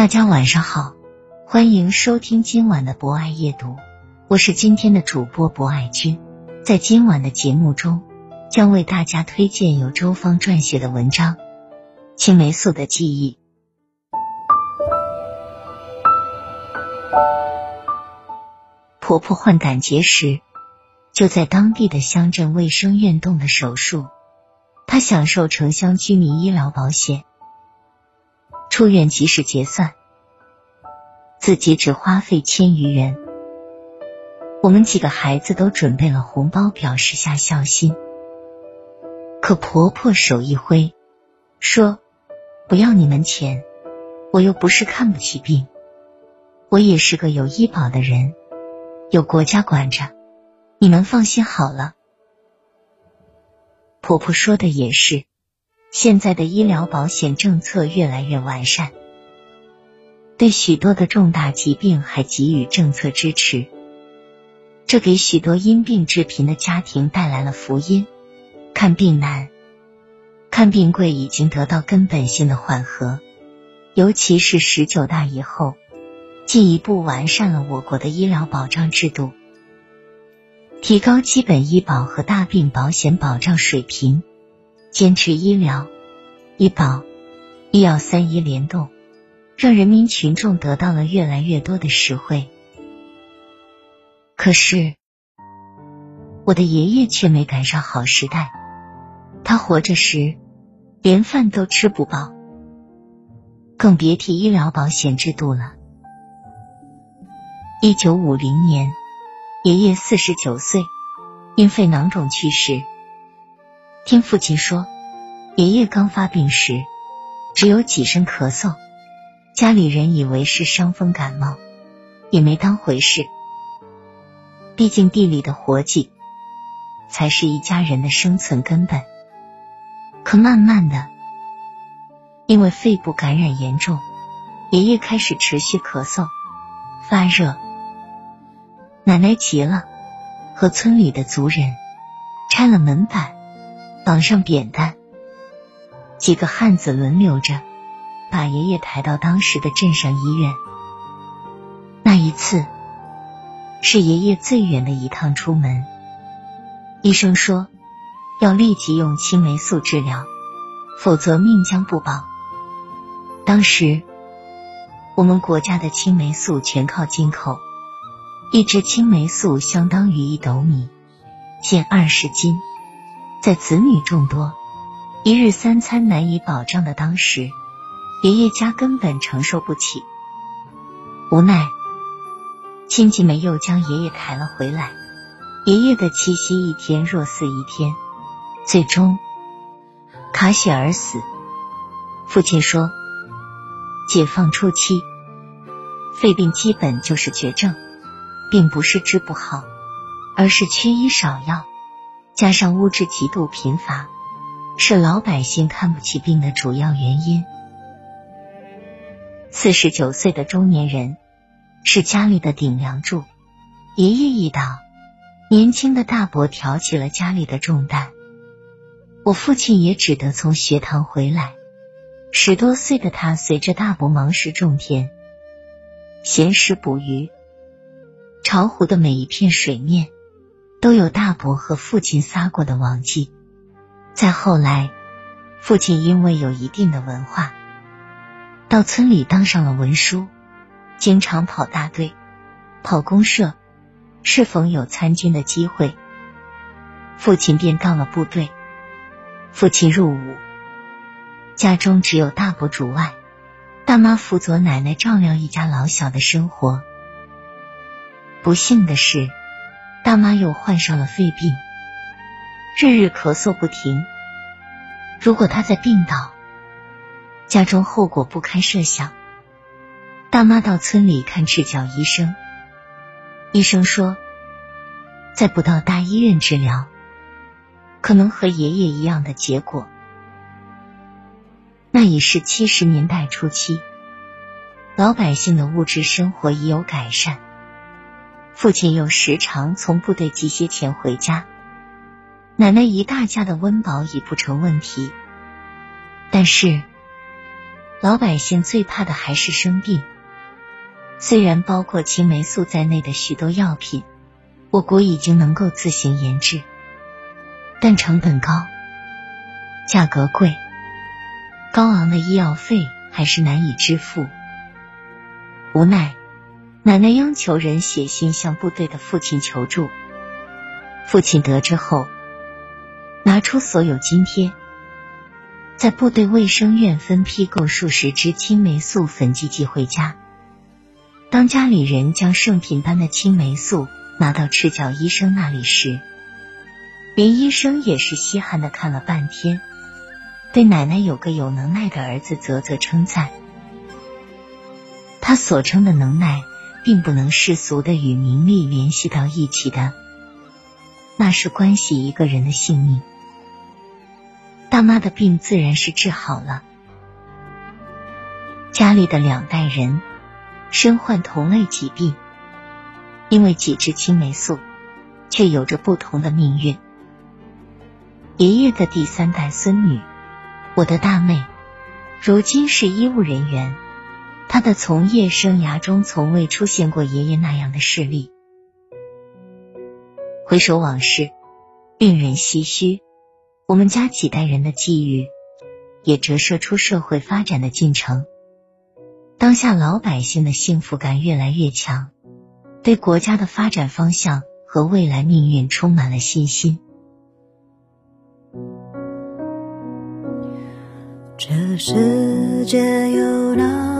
大家晚上好，欢迎收听今晚的博爱夜读，我是今天的主播博爱君。在今晚的节目中，将为大家推荐由周芳撰写的文章《青霉素的记忆》。婆婆患胆结石，就在当地的乡镇卫生院动了手术，她享受城乡居民医疗保险。出院及时结算，自己只花费千余元。我们几个孩子都准备了红包，表示下孝心。可婆婆手一挥，说：“不要你们钱，我又不是看不起病，我也是个有医保的人，有国家管着，你们放心好了。”婆婆说的也是。现在的医疗保险政策越来越完善，对许多的重大疾病还给予政策支持，这给许多因病致贫的家庭带来了福音。看病难、看病贵已经得到根本性的缓和，尤其是十九大以后，进一步完善了我国的医疗保障制度，提高基本医保和大病保险保障水平。坚持医疗、医保、医药三医联动，让人民群众得到了越来越多的实惠。可是，我的爷爷却没赶上好时代。他活着时，连饭都吃不饱，更别提医疗保险制度了。一九五零年，爷爷四十九岁，因肺囊肿去世。听父亲说，爷爷刚发病时只有几声咳嗽，家里人以为是伤风感冒，也没当回事。毕竟地里的活计才是一家人的生存根本。可慢慢的，因为肺部感染严重，爷爷开始持续咳嗽、发热。奶奶急了，和村里的族人拆了门板。绑上扁担，几个汉子轮流着把爷爷抬到当时的镇上医院。那一次是爷爷最远的一趟出门，医生说要立即用青霉素治疗，否则命将不保。当时我们国家的青霉素全靠进口，一支青霉素相当于一斗米，近二十斤。在子女众多、一日三餐难以保障的当时，爷爷家根本承受不起。无奈，亲戚们又将爷爷抬了回来。爷爷的气息一天若似一天，最终卡血而死。父亲说，解放初期，肺病基本就是绝症，并不是治不好，而是缺医少药。加上物质极度贫乏，是老百姓看不起病的主要原因。四十九岁的中年人是家里的顶梁柱，爷爷一倒，年轻的大伯挑起了家里的重担。我父亲也只得从学堂回来。十多岁的他随着大伯忙时种田，闲时捕鱼。巢湖的每一片水面都有大伯和父亲撒过的网迹。再后来，父亲因为有一定的文化，到村里当上了文书，经常跑大队、跑公社。适逢有参军的机会，父亲便到了部队。父亲入伍，家中只有大伯主外，大妈辅佐奶奶照料一家老小的生活。不幸的是，大妈又患上了肺病，日日咳嗽不停。如果她在病倒，家中后果不堪设想。大妈到村里看赤脚医生。医生说，再不到大医院治疗，可能和爷爷一样的结果。那已是七十年代初期，老百姓的物质生活已有改善。父亲又时常从部队寄些钱回家，奶奶一大家的温饱已不成问题。但是，老百姓最怕的还是生病。虽然包括青霉素在内的许多药品，我国已经能够自行研制，但成本高，价格贵，高昂的医药费还是难以支付。无奈，奶奶央求人写信向部队的父亲求助。父亲得知后，拿出所有津贴，在部队卫生院分批购数十支青霉素粉剂寄回家。当家里人将圣品般的青霉素拿到赤脚医生那里时，连医生也是稀罕的看了半天，对奶奶有个有能耐的儿子啧啧称赞。他所称的能耐，并不能世俗的与名利联系到一起的，那是关系一个人的性命。大妈的病自然是治好了，家里的两代人。身患同类疾病，因为几支青霉素，却有着不同的命运。爷爷的第三代孙女，我的大妹，如今是医务人员。他的从业生涯中，从未出现过爷爷那样的事例。回首往事，令人唏嘘。我们家几代人的际遇，也折射出社会发展的进程。当下老百姓的幸福感越来越强，对国家的发展方向和未来命运充满了信心。这世界有那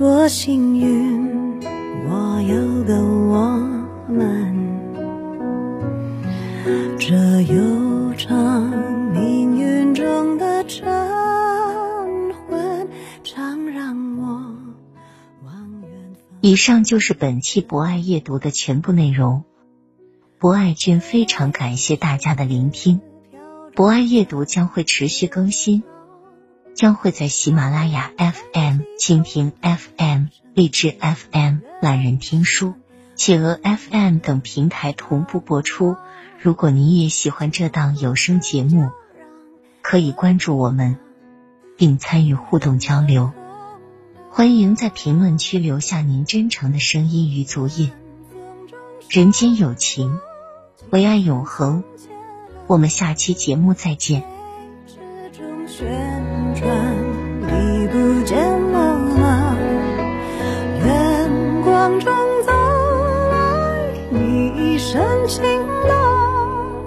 多幸运我有个我们，这悠长命运中的晨昏，常让我望远。以上就是本期博爱夜读的全部内容。博爱君非常感谢大家的聆听。博爱夜读将会持续更新，将会在喜马拉雅 FM、蜻蜓 FM、荔枝 FM、懒人听书、企鹅 FM 等平台同步播出。如果您也喜欢这档有声节目，可以关注我们，并参与互动交流。欢迎在评论区留下您真诚的声音与足印。人间有情，唯爱永恒。我们下期节目再见。你一身晴朗，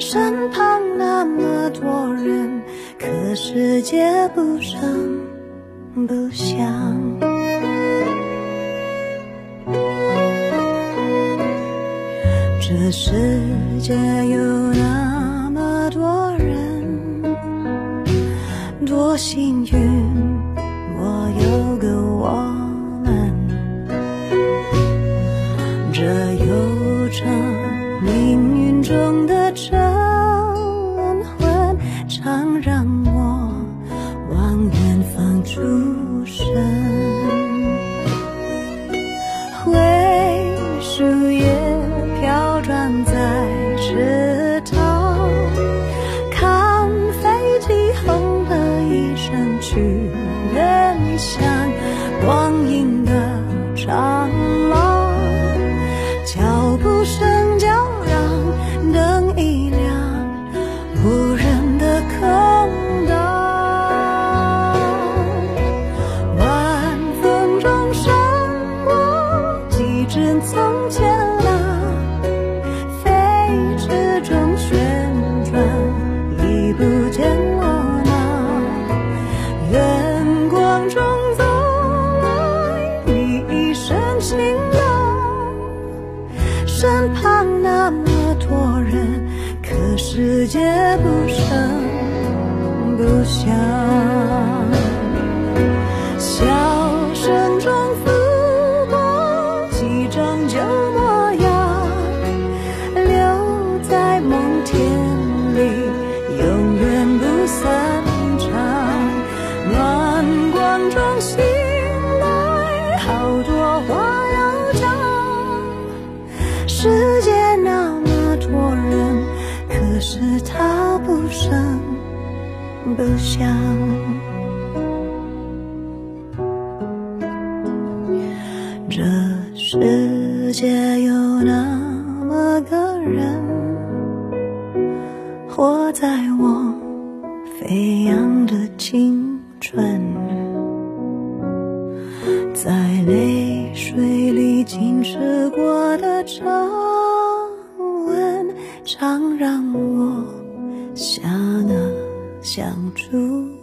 身旁那么多人，可世界不声。不响，这世界有那么多人，多幸运，我有个我命运中的晨昏，常让我往远方出神。灰树叶飘转在池塘，看飞机轰的一声去远乡，光阴的长他不声不响。这世界有那么个人，活在我飞扬的青春，在泪水里浸湿过的长吻，常让住。